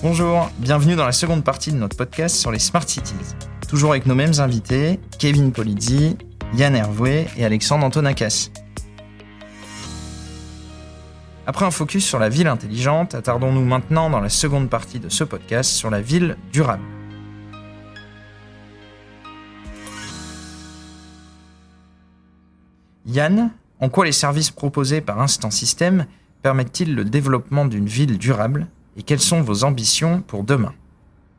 Bonjour, bienvenue dans la seconde partie de notre podcast sur les Smart Cities. Toujours avec nos mêmes invités, Kevin Polizzi, Yann Hervoué et Alexandre Antonakas. Après un focus sur la ville intelligente, attardons-nous maintenant dans la seconde partie de ce podcast sur la ville durable. Yann, en quoi les services proposés par Instant System permettent-ils le développement d'une ville durable? Et quelles sont vos ambitions pour demain?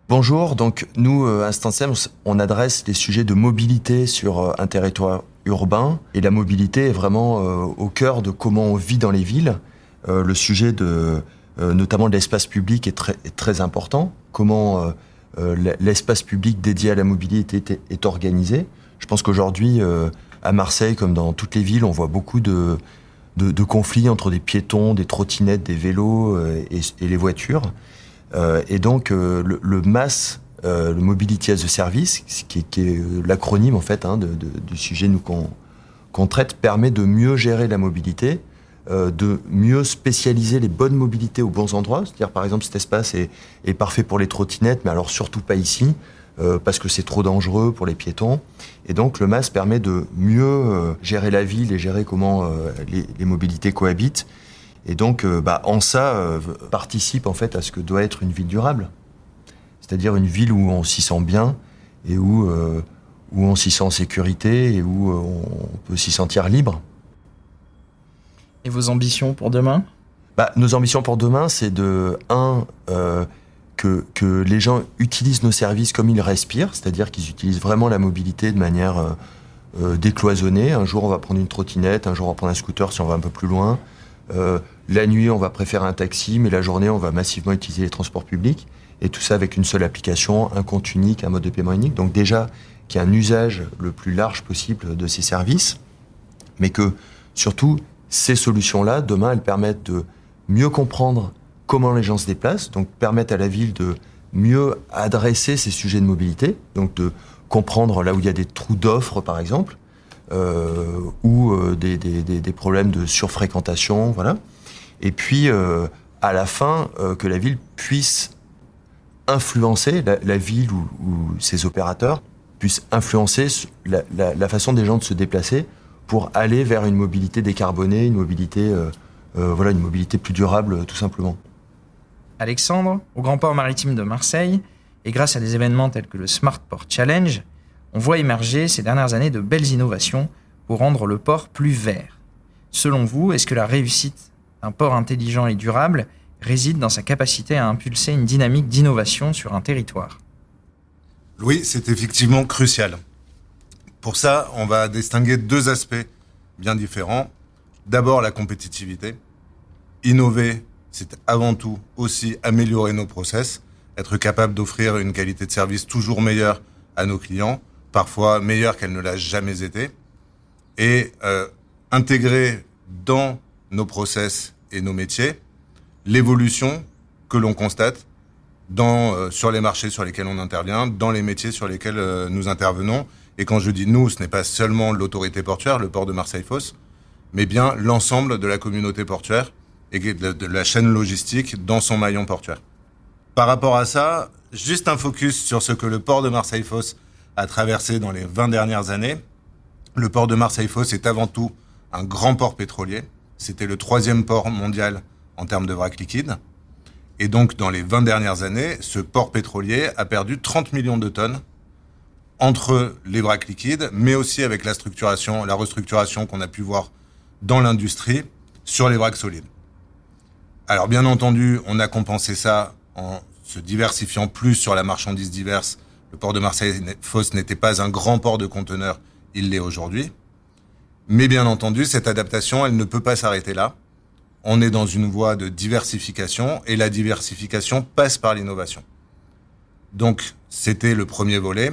Bonjour, donc nous, euh, Instant System, on adresse les sujets de mobilité sur euh, un territoire urbain et la mobilité est vraiment euh, au cœur de comment on vit dans les villes. le sujet de notamment de l'espace public est très, est très important. Comment l'espace public dédié à la mobilité est, est organisé. Je pense qu'aujourd'hui, à Marseille, comme dans toutes les villes, on voit beaucoup de, de, conflits entre des piétons, des trottinettes, des vélos euh, et, les voitures. Euh, et donc, euh, le, le, MAS, le Mobility as a Service, qui, qui est l'acronyme en fait hein, de, du sujet nous qu'on traite, permet de mieux gérer la mobilité, de mieux spécialiser les bonnes mobilités aux bons endroits. C'est-à-dire, par exemple, cet espace est, est, parfait pour les trottinettes, mais alors surtout pas ici. Euh, parce que c'est trop dangereux pour les piétons. Et donc le MAS permet de mieux euh, gérer la ville et gérer comment euh, les, mobilités cohabitent. Et donc bah, en ça participe en fait à ce que doit être une ville durable. C'est-à-dire une ville où on s'y sent bien et où, où on s'y sent en sécurité et où on peut s'y sentir libre. Et vos ambitions pour demain? Bah, Nos ambitions pour demain, c'est de, un, que, les gens utilisent nos services comme ils respirent, c'est-à-dire qu'ils utilisent vraiment la mobilité de manière euh, euh, décloisonnée. Un jour, on va prendre une trottinette, un jour, on va prendre un scooter si on va un peu plus loin. Euh, la nuit, on va préférer un taxi, mais la journée, on va massivement utiliser les transports publics. Et tout ça avec une seule application, un compte unique, un mode de paiement unique. Donc déjà, qu'il y ait un usage le plus large possible de ces services, mais que surtout, ces solutions-là, demain, elles permettent de mieux comprendre comment les gens se déplacent, donc permettre à la ville de mieux adresser ces sujets de mobilité, donc de comprendre là où il y a des trous d'offres, par exemple, euh, ou euh, des, problèmes de surfréquentation, voilà. Et puis, euh, à la fin, que la ville puisse influencer, la, ville ou, ses opérateurs puissent influencer la, la, façon des gens de se déplacer pour aller vers une mobilité décarbonée, une mobilité, voilà, une mobilité plus durable, tout simplement. Alexandre, au Grand Port Maritime de Marseille, et grâce à des événements tels que le Smart Port Challenge, on voit émerger ces dernières années de belles innovations pour rendre le port plus vert. Selon vous, est-ce que la réussite d'un port intelligent et durable réside dans sa capacité à impulser une dynamique d'innovation sur un territoire? Oui, c'est effectivement crucial. Pour ça, on va distinguer deux aspects bien différents. D'abord, la compétitivité. Innover c'est avant tout aussi améliorer nos process, être capable d'offrir une qualité de service toujours meilleure à nos clients, parfois meilleure qu'elle ne l'a jamais été, et euh, intégrer dans nos process et nos métiers l'évolution que l'on constate dans, euh, sur les marchés sur lesquels on intervient, dans les métiers sur lesquels euh, nous intervenons. Et quand je dis nous, ce n'est pas seulement l'autorité portuaire, le port de Marseille-Fos, mais bien l'ensemble de la communauté portuaire et de, la chaîne logistique dans son maillon portuaire. Par rapport à ça, juste un focus sur ce que le port de Marseille-Fos a traversé dans les 20 dernières années. Le port de Marseille-Fos est avant tout un grand port pétrolier. C'était le troisième port mondial en termes de vrac liquide. Et donc, dans les 20 dernières années, ce port pétrolier a perdu 30 millions de tonnes entre les vracs liquides, mais aussi avec la structuration, la restructuration qu'on a pu voir dans l'industrie sur les vracs solides. Alors bien entendu, on a compensé ça en se diversifiant plus sur la marchandise diverse. Le port de Marseille-Fos n'était pas un grand port de conteneurs, il l'est aujourd'hui. Mais bien entendu, cette adaptation, elle ne peut pas s'arrêter là. On est dans une voie de diversification et la diversification passe par l'innovation. Donc, c'était le premier volet,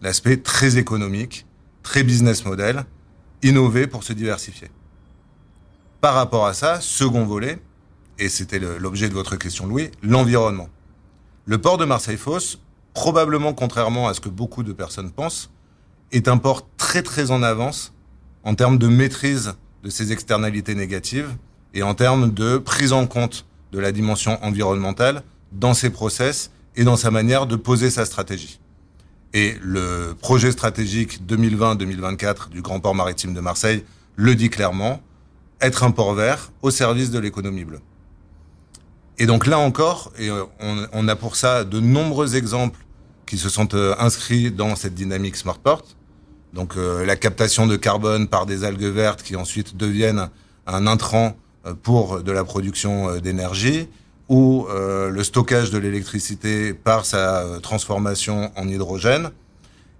l'aspect très économique, très business model, innover pour se diversifier. Par rapport à ça, second volet, et c'était l'objet de votre question Louis, l'environnement. Le port de Marseille-Fos, probablement contrairement à ce que beaucoup de personnes pensent, est un port très très en avance en termes de maîtrise de ses externalités négatives et en termes de prise en compte de la dimension environnementale dans ses process et dans sa manière de poser sa stratégie. Et le projet stratégique 2020-2024 du Grand Port Maritime de Marseille le dit clairement, être un port vert au service de l'économie bleue. Et donc là encore, euh, on, a pour ça de nombreux exemples qui se sont euh, inscrits dans cette dynamique Smartport. Donc euh, la captation de carbone par des algues vertes qui ensuite deviennent un intrant pour de la production d'énergie, ou le stockage de l'électricité par sa transformation en hydrogène.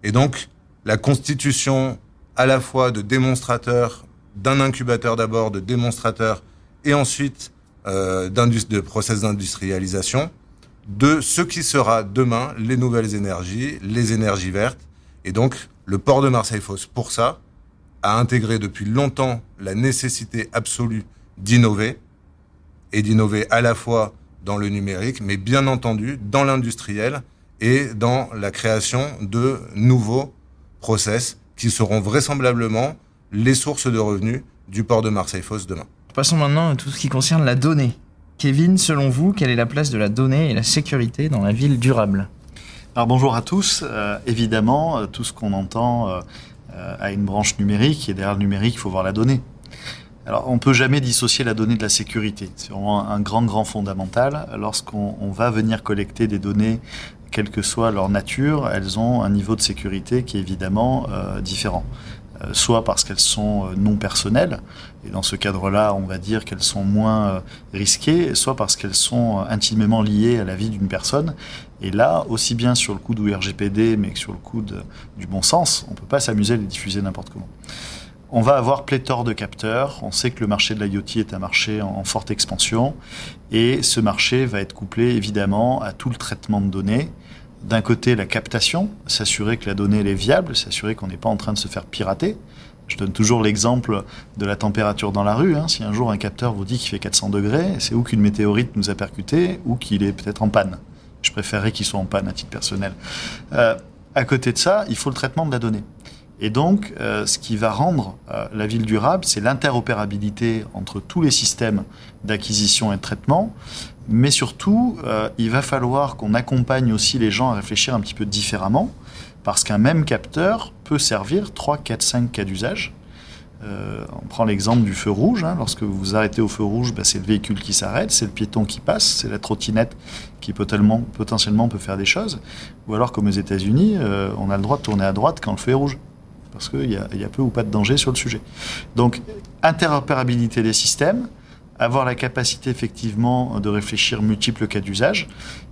Et donc la constitution à la fois de démonstrateurs, d'un incubateur d'abord, de démonstrateurs, et ensuite euh, de process d'industrialisation de ce qui sera demain les nouvelles énergies, les énergies vertes. Et donc, le port de Marseille-Fosse, pour ça, a intégré depuis longtemps la nécessité absolue d'innover, et d'innover à la fois dans le numérique, mais bien entendu dans l'industriel et dans la création de nouveaux process qui seront vraisemblablement les sources de revenus du port de Marseille-Fosse demain. Passons maintenant à tout ce qui concerne la donnée. Kevin, selon vous, quelle est la place de la donnée et la sécurité dans la ville durable? Alors bonjour à tous. Euh, évidemment, euh, tout ce qu'on entend euh, a une branche numérique et derrière le numérique, il faut voir la donnée. Alors on ne peut jamais dissocier la donnée de la sécurité. C'est vraiment un grand, grand fondamental. Lorsqu'on va venir collecter des données, quelle que soit leur nature, elles ont un niveau de sécurité qui est évidemment différent. Euh, soit parce qu'elles sont euh, non personnelles, et dans ce cadre-là, on va dire qu'elles sont moins euh, risquées, soit parce qu'elles sont intimement liées à la vie d'une personne. Et là, aussi bien sur le coup du RGPD, mais que sur le coup du bon sens, on ne peut pas s'amuser à les diffuser n'importe comment. On va avoir pléthore de capteurs. On sait que le marché de l'IoT est un marché en forte expansion. Et ce marché va être couplé évidemment à tout le traitement de données d'un côté la captation, s'assurer que la donnée est viable, s'assurer qu'on n'est pas en train de se faire pirater. Je donne toujours l'exemple de la température dans la rue. Hein. Si un jour un capteur vous dit qu'il fait 400 degrés, c'est ou qu'une météorite nous a percuté ou qu'il est peut-être en panne. Je préférerais qu'il soit en panne à titre personnel. Euh, à côté de ça, il faut le traitement de la donnée. Et donc, euh, ce qui va rendre euh, la ville durable, c'est l'interopérabilité entre tous les systèmes d'acquisition et de traitement, mais surtout, euh, il va falloir qu'on accompagne aussi les gens à réfléchir un petit peu différemment, parce qu'un même capteur peut servir 3, 4, 5 cas d'usage. On prend l'exemple du feu rouge. Hein. Lorsque vous vous arrêtez au feu rouge, bah, c'est le véhicule qui s'arrête, c'est le piéton qui passe, c'est la trottinette qui potentiellement, peut faire des choses. Ou alors, comme aux États-Unis, on a le droit de tourner à droite quand le feu est rouge. Parce qu'il y, a peu ou pas de danger sur le sujet. Donc, interopérabilité des systèmes, avoir la capacité effectivement de réfléchir multiples cas d'usage.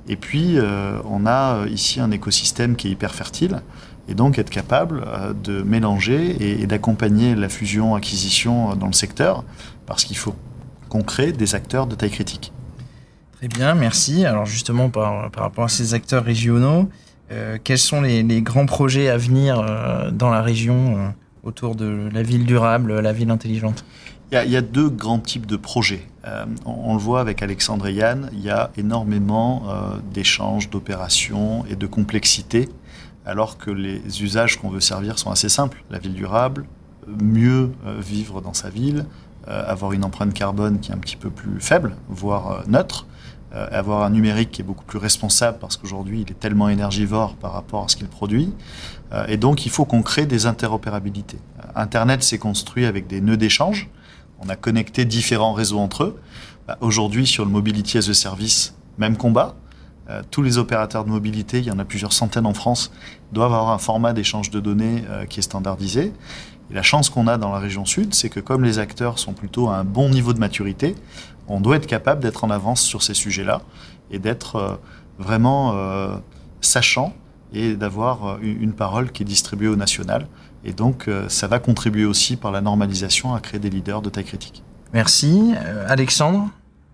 Et puis, euh, on a euh, ici un écosystème qui est hyper fertile, et donc être capable euh, de mélanger et, d'accompagner la fusion-acquisition dans le secteur, parce qu'il faut qu'on crée des acteurs de taille critique. Très bien, merci. Alors justement, par rapport à ces acteurs régionaux, quels sont les, grands projets à venir dans la région autour de la ville durable, la ville intelligente? Il y, a, deux grands types de projets. Euh, on, le voit avec Alexandre et Yann, il y a énormément euh, d'échanges, d'opérations et de complexité, alors que les usages qu'on veut servir sont assez simples. La ville durable, mieux euh, vivre dans sa ville, avoir une empreinte carbone qui est un petit peu plus faible, voire neutre, avoir un numérique qui est beaucoup plus responsable parce qu'aujourd'hui il est tellement énergivore par rapport à ce qu'il produit. et donc il faut qu'on crée des interopérabilités. Internet s'est construit avec des nœuds d'échange on a connecté différents réseaux entre eux. Bah, aujourd'hui, sur le Mobility as a Service, même combat. Euh, tous les opérateurs de mobilité, il y en a plusieurs centaines en France, doivent avoir un format d'échange de données euh, qui est standardisé. Et la chance qu'on a dans la région sud, c'est que comme les acteurs sont plutôt à un bon niveau de maturité, on doit être capable d'être en avance sur ces sujets-là et d'être euh, vraiment sachant et d'avoir une parole qui est distribuée au national. Et donc, euh, ça va contribuer aussi par la normalisation à créer des leaders de taille critique. Merci. Euh, Alexandre,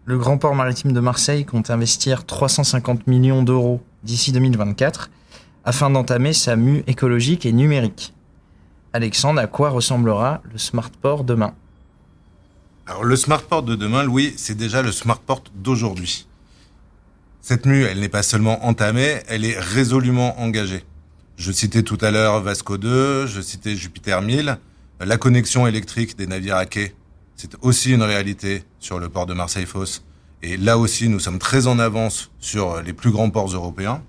le Grand Port Maritime de Marseille compte investir 350 millions d'euros d'ici 2024 afin d'entamer sa mue écologique et numérique. Alexandre, à quoi ressemblera le Smart Port demain? Alors le Smart Port de demain, Louis, c'est déjà le Smart Port d'aujourd'hui. Cette mue, elle n'est pas seulement entamée, elle est résolument engagée. Je citais tout à l'heure Vasco 2, je citais Jupiter 1000. La connexion électrique des navires à quai, c'est aussi une réalité sur le port de Marseille-Fosse. Et là aussi, nous sommes très en avance sur les plus grands ports européens.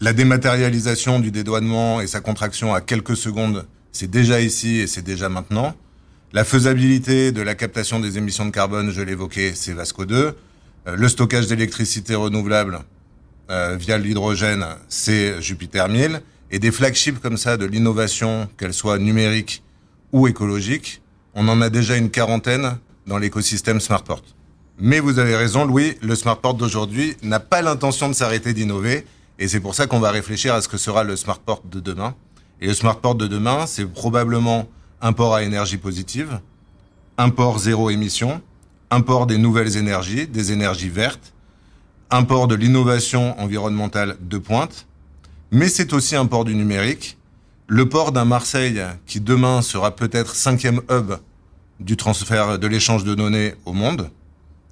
La dématérialisation du dédouanement et sa contraction à quelques secondes, c'est déjà ici et c'est déjà maintenant. La faisabilité de la captation des émissions de carbone, je l'évoquais, c'est Vasco 2. Euh, le stockage d'électricité renouvelable euh, via l'hydrogène, c'est Jupiter 1000. Et des flagships comme ça de l'innovation, qu'elle soit numérique ou écologique, on en a déjà une quarantaine dans l'écosystème Smartport. Mais vous avez raison, Louis, le Smartport d'aujourd'hui n'a pas l'intention de s'arrêter d'innover. Et c'est pour ça qu'on va réfléchir à ce que sera le Smartport de demain. Et le Smartport de demain, c'est probablement un port à énergie positive, un port zéro émission, un port des nouvelles énergies, des énergies vertes, un port de l'innovation environnementale de pointe, mais c'est aussi un port du numérique, le port d'un Marseille qui demain sera peut-être cinquième hub du transfert de l'échange de données au monde,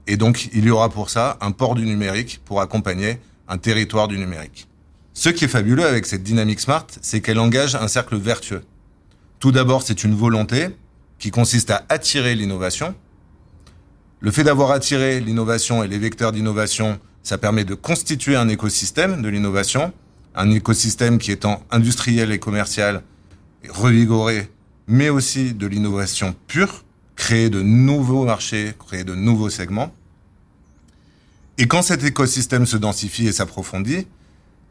et donc il y aura pour ça un port du numérique pour accompagner un territoire du numérique. Ce qui est fabuleux avec cette dynamique smart, c'est qu'elle engage un cercle vertueux. Tout d'abord, c'est une volonté qui consiste à attirer l'innovation. Le fait d'avoir attiré l'innovation et les vecteurs d'innovation, ça permet de constituer un écosystème de l'innovation, un écosystème qui étant industriel et commercial, revigoré, mais aussi de l'innovation pure, créer de nouveaux marchés, créer de nouveaux segments. Et quand cet écosystème se densifie et s'approfondit,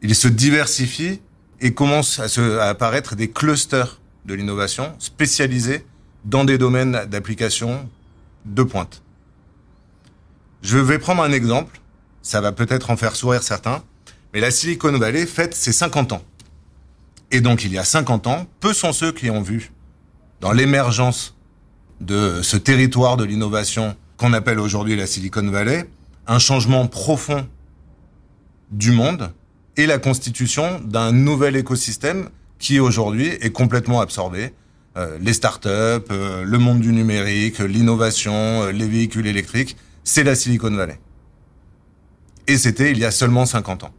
il se diversifie et commence à, apparaître des clusters de l'innovation spécialisée dans des domaines d'application de pointe. Je vais prendre un exemple, ça va peut-être en faire sourire certains, mais la Silicon Valley fête ses 50 ans. Et donc il y a 50 ans, peu sont ceux qui ont vu dans l'émergence de ce territoire de l'innovation qu'on appelle aujourd'hui la Silicon Valley, un changement profond du monde et la constitution d'un nouvel écosystème qui aujourd'hui est complètement absorbé. Euh, les startups, euh, le monde du numérique, l'innovation, euh, les véhicules électriques, c'est la Silicon Valley. Et c'était il y a seulement 50 ans.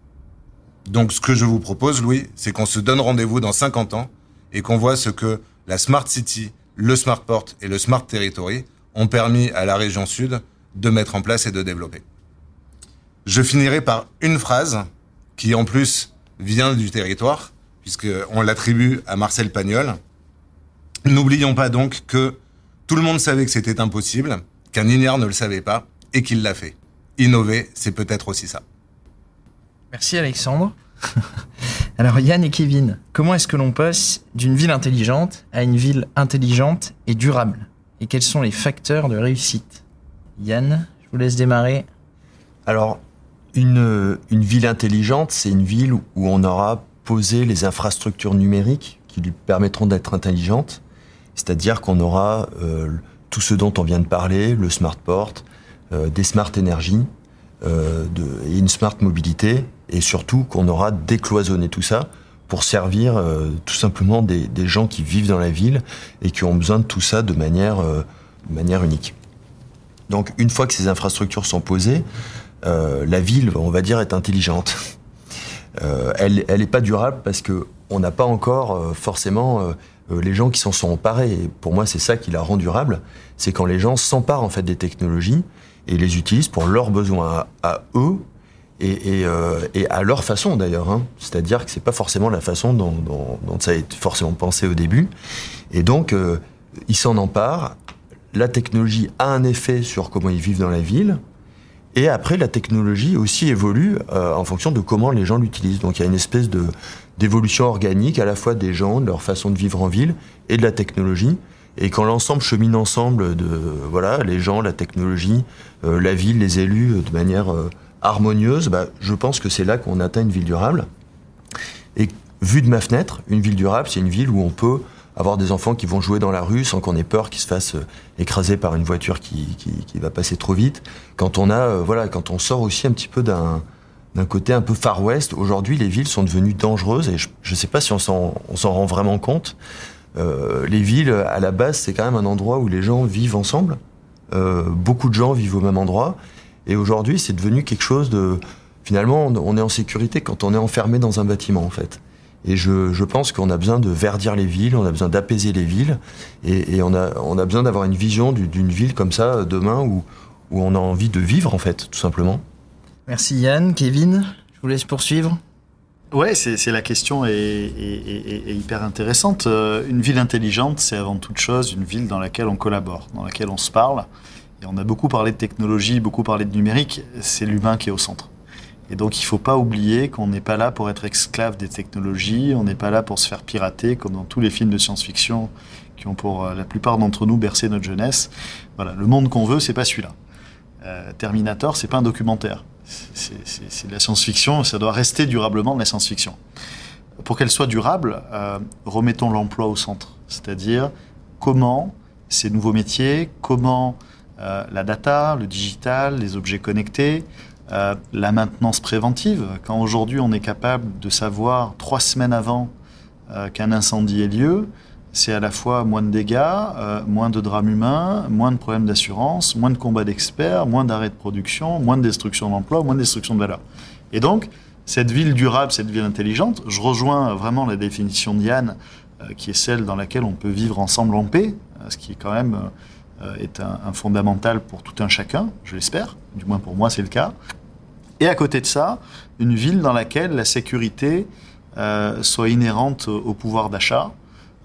Donc ce que je vous propose, Louis, c'est qu'on se donne rendez-vous dans 50 ans et qu'on voit ce que la Smart City, le Smart Port et le Smart Territory ont permis à la région sud de mettre en place et de développer. Je finirai par une phrase qui en plus vient du territoire puisqu'on l'attribue à Marcel Pagnol. N'oublions pas donc que tout le monde savait que c'était impossible, qu'un ignare ne le savait pas, et qu'il l'a fait. Innover, c'est peut-être aussi ça. Merci Alexandre. Alors Yann et Kevin, comment est-ce que l'on passe d'une ville intelligente à une ville intelligente et durable? Et quels sont les facteurs de réussite? Yann, je vous laisse démarrer. Alors, une, une ville intelligente, c'est une ville où on aura poser les infrastructures numériques qui lui permettront d'être intelligentes. C'est-à-dire qu'on aura euh, tout ce dont on vient de parler, le smart port, euh, des smart énergies, euh, et une smart mobilité, et surtout qu'on aura décloisonné tout ça pour servir tout simplement des, des, gens qui vivent dans la ville et qui ont besoin de tout ça de manière, de manière unique. Donc une fois que ces infrastructures sont posées, la ville, on va dire, est intelligente. Euh, elle n'est pas durable parce que on n'a pas encore euh, forcément euh, les gens qui s'en sont emparés. Et pour moi, c'est ça qui la rend durable. C'est quand les gens s'emparent en fait des technologies et les utilisent pour leurs besoins à, eux et, à leur façon d'ailleurs. Hein. C'est-à-dire que c'est pas forcément la façon dont, ça a été forcément pensé au début. Et donc, ils s'en emparent. La technologie a un effet sur comment ils vivent dans la ville. Et après, la technologie aussi évolue euh, en fonction de comment les gens l'utilisent. Donc il y a une espèce de d'évolution organique à la fois des gens, de leur façon de vivre en ville et de la technologie. Et quand l'ensemble chemine ensemble de voilà les gens, la technologie, euh, la ville, les élus de manière euh, harmonieuse, bah, je pense que c'est là qu'on atteint une ville durable. Et vu de ma fenêtre, une ville durable, c'est une ville où on peut avoir des enfants qui vont jouer dans la rue sans qu'on ait peur qu'ils se fassent euh, écraser par une voiture qui, qui, qui, va passer trop vite. Quand on a, euh, voilà, quand on sort aussi un petit peu d'un d'un côté un peu Far West, aujourd'hui les villes sont devenues dangereuses et je ne sais pas si on s'en rend vraiment compte. Euh, les villes, à la base, c'est quand même un endroit où les gens vivent ensemble. Euh, beaucoup de gens vivent au même endroit. Et aujourd'hui, c'est devenu quelque chose de... Finalement, on est en sécurité quand on est enfermé dans un bâtiment, en fait. Et je, je pense qu'on a besoin de verdir les villes, on a besoin d'apaiser les villes, et, et, on, a, on a besoin d'avoir une vision d'une ville comme ça demain où, où on a envie de vivre en fait, tout simplement. Merci Yann. Kevin, je vous laisse poursuivre. Ouais, c'est la question est, est, hyper intéressante. Euh, une ville intelligente, c'est avant toute chose une ville dans laquelle on collabore, dans laquelle on se parle. Et on a beaucoup parlé de technologie, beaucoup parlé de numérique. C'est l'humain qui est au centre. Et donc, il ne faut pas oublier qu'on n'est pas là pour être esclave des technologies, on n'est pas là pour se faire pirater, comme dans tous les films de science-fiction qui ont pour euh, la plupart d'entre nous bercé notre jeunesse. Voilà, le monde qu'on veut, c'est pas celui-là. Euh, Terminator, c'est pas un documentaire. C'est de la science-fiction, ça doit rester durablement de la science-fiction. Pour qu'elle soit durable, euh, remettons l'emploi au centre. C'est-à-dire comment ces nouveaux métiers, comment la data, le digital, les objets connectés, euh, la maintenance préventive. Quand aujourd'hui on est capable de savoir trois semaines avant euh, qu'un incendie ait lieu, c'est à la fois moins de dégâts, moins de drames humains, moins de problèmes d'assurance, moins de combats d'experts, moins d'arrêts de production, moins de destruction d'emplois, moins de destruction de valeur. Et donc, cette ville durable, cette ville intelligente, je rejoins vraiment la définition de Yann, qui est celle dans laquelle on peut vivre ensemble en paix, ce qui est quand même euh, est un, fondamental pour tout un chacun, je l'espère, du moins pour moi c'est le cas. Et à côté de ça, une ville dans laquelle la sécurité euh, soit inhérente au pouvoir d'achat,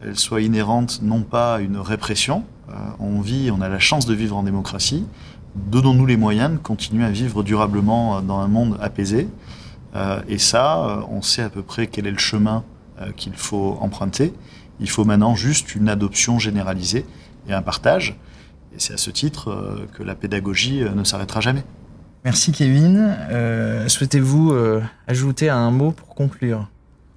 elle soit inhérente non pas à une répression, euh, on vit, on a la chance de vivre en démocratie, donnons-nous les moyens de continuer à vivre durablement dans un monde apaisé. et ça, on sait à peu près quel est le chemin qu'il faut emprunter. Il faut maintenant juste une adoption généralisée et un partage. Et c'est à ce titre euh, que la pédagogie euh, ne s'arrêtera jamais. Merci Kevin. Euh, souhaitez-vous ajouter un mot pour conclure?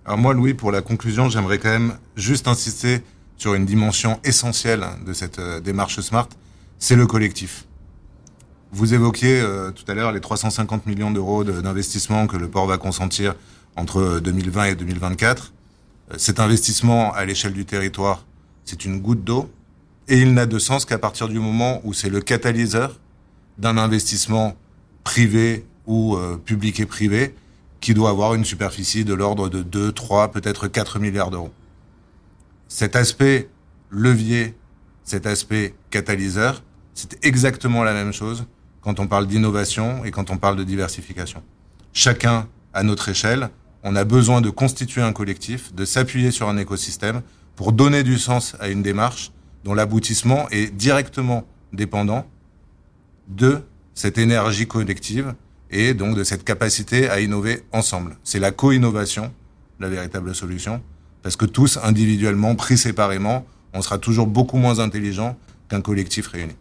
Alors moi, Louis, pour la conclusion, j'aimerais quand même juste insister sur une dimension essentielle de cette démarche Smart, c'est le collectif. Vous évoquiez tout à l'heure les 350 millions d'euros d'investissement que le port va consentir entre 2020 et 2024. Cet investissement à l'échelle du territoire, c'est une goutte d'eau et il n'a de sens qu'à partir du moment où c'est le catalyseur d'un investissement privé ou euh, public et privé qui doit avoir une superficie de l'ordre de 2, 3, peut-être 4 milliards d'euros. Cet aspect levier, cet aspect catalyseur, c'est exactement la même chose quand on parle d'innovation et quand on parle de diversification. Chacun à notre échelle, on a besoin de constituer un collectif, de s'appuyer sur un écosystème pour donner du sens à une démarche dont l'aboutissement est directement dépendant de cette énergie collective et donc de cette capacité à innover ensemble. C'est la co-innovation, la véritable solution, parce que tous, individuellement, pris séparément, on sera toujours beaucoup moins intelligent qu'un collectif réuni.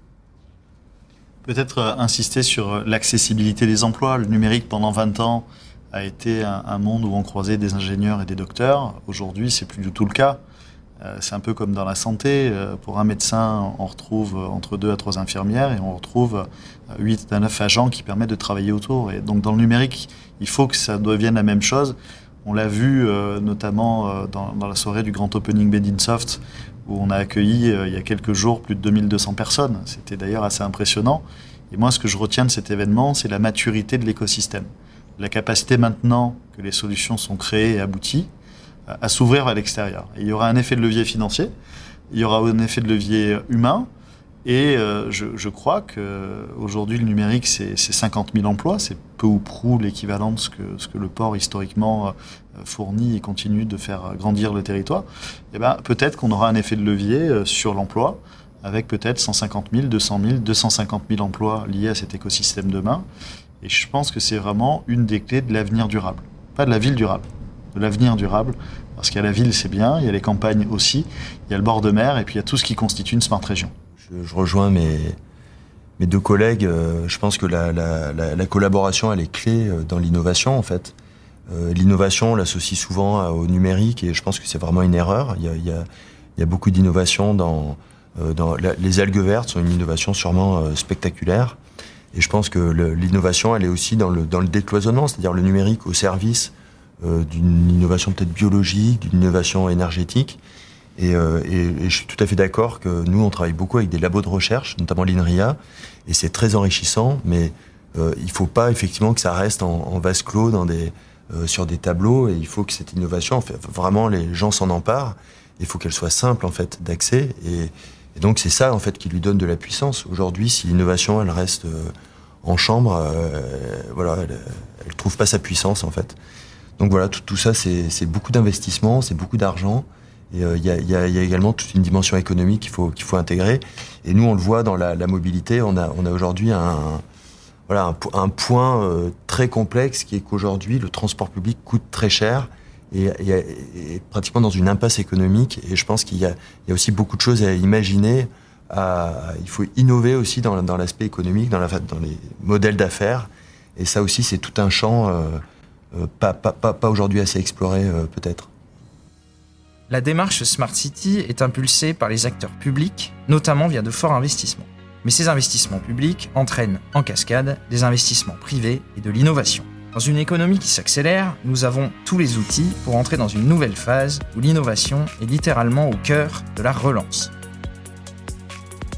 Peut-être euh, insister sur euh, l'accessibilité des emplois. Le numérique, pendant 20 ans, a été un, monde où on croisait des ingénieurs et des docteurs. Aujourd'hui, c'est plus du tout le cas. Euh, c'est un peu comme dans la santé. Euh, pour un médecin, on retrouve entre deux à trois infirmières et on retrouve 8 à 9 agents qui permettent de travailler autour. Et donc dans le numérique, il faut que ça devienne la même chose. On l'a vu euh, notamment dans, la soirée du grand opening Bedinsoft où on a accueilli il y a quelques jours plus de 2200 personnes. C'était d'ailleurs assez impressionnant. Et moi, ce que je retiens de cet événement, c'est la maturité de l'écosystème. La capacité maintenant que les solutions sont créées et abouties, à s'ouvrir à l'extérieur. Il y aura un effet de levier financier, il y aura un effet de levier humain, et euh, je, crois qu'aujourd'hui, le numérique, c'est 50 000 emplois, c'est peu ou prou l'équivalent de ce que, ce que le port historiquement euh, fournit et continue de faire grandir le territoire. Et eh ben, peut-être qu'on aura un effet de levier euh, sur l'emploi, avec peut-être 150 000, 200 000, 250 000 emplois liés à cet écosystème demain. Et je pense que c'est vraiment une des clés de l'avenir durable. Pas de la ville durable, de l'avenir durable. Parce qu'il y a la ville, c'est bien, il y a les campagnes aussi, il y a le bord de mer, et puis il y a tout ce qui constitue une smart région. Je, rejoins mes, mes deux collègues. Euh, je pense que la, la, la, collaboration, elle est clé euh, dans l'innovation, en fait. Euh, l'innovation, on l'associe souvent au numérique, et je pense que c'est vraiment une erreur. Il y a, il y a, il y a beaucoup d'innovation dans, dans les algues vertes sont une innovation sûrement spectaculaire. Et je pense que l'innovation, elle est aussi dans le, dans le décloisonnement, c'est-à-dire le numérique au service d'une innovation peut-être biologique, d'une innovation énergétique. Euh, et, je suis tout à fait d'accord que nous, on travaille beaucoup avec des labos de recherche, notamment l'INRIA, et c'est très enrichissant, mais euh, il ne faut pas effectivement que ça reste en, vase clos sur des tableaux, et il faut que cette innovation, vraiment, les gens s'en emparent, il faut qu'elle soit simple en fait d'accès, et, Et donc c'est ça en fait qui lui donne de la puissance. Aujourd'hui, si l'innovation elle reste en chambre, voilà, elle, elle trouve pas sa puissance en fait. Donc voilà, tout, ça c'est beaucoup d'investissement, c'est beaucoup d'argent. Et il y, a, également toute une dimension économique qu'il faut, qu'il faut intégrer. Et nous, on le voit dans la, mobilité. On a, on a aujourd'hui un, voilà, un, point euh, très complexe qui est qu'aujourd'hui, le transport public coûte très cher et, est pratiquement dans une impasse économique. Et je pense qu'il y, a, aussi beaucoup de choses à imaginer. Il faut innover aussi dans, dans l'aspect économique, dans, les modèles d'affaires. Et ça aussi, c'est tout un champ euh, euh, pas, pas, aujourd'hui assez exploré, peut-être. La démarche Smart City est impulsée par les acteurs publics, notamment via de forts investissements. Mais ces investissements publics entraînent en cascade des investissements privés et de l'innovation. Dans une économie qui s'accélère, nous avons tous les outils pour entrer dans une nouvelle phase où l'innovation est littéralement au cœur de la relance.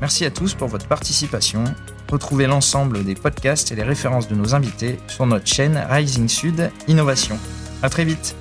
Merci à tous pour votre participation. Retrouvez l'ensemble des podcasts et les références de nos invités sur notre chaîne Rising Sud Innovation. À très vite!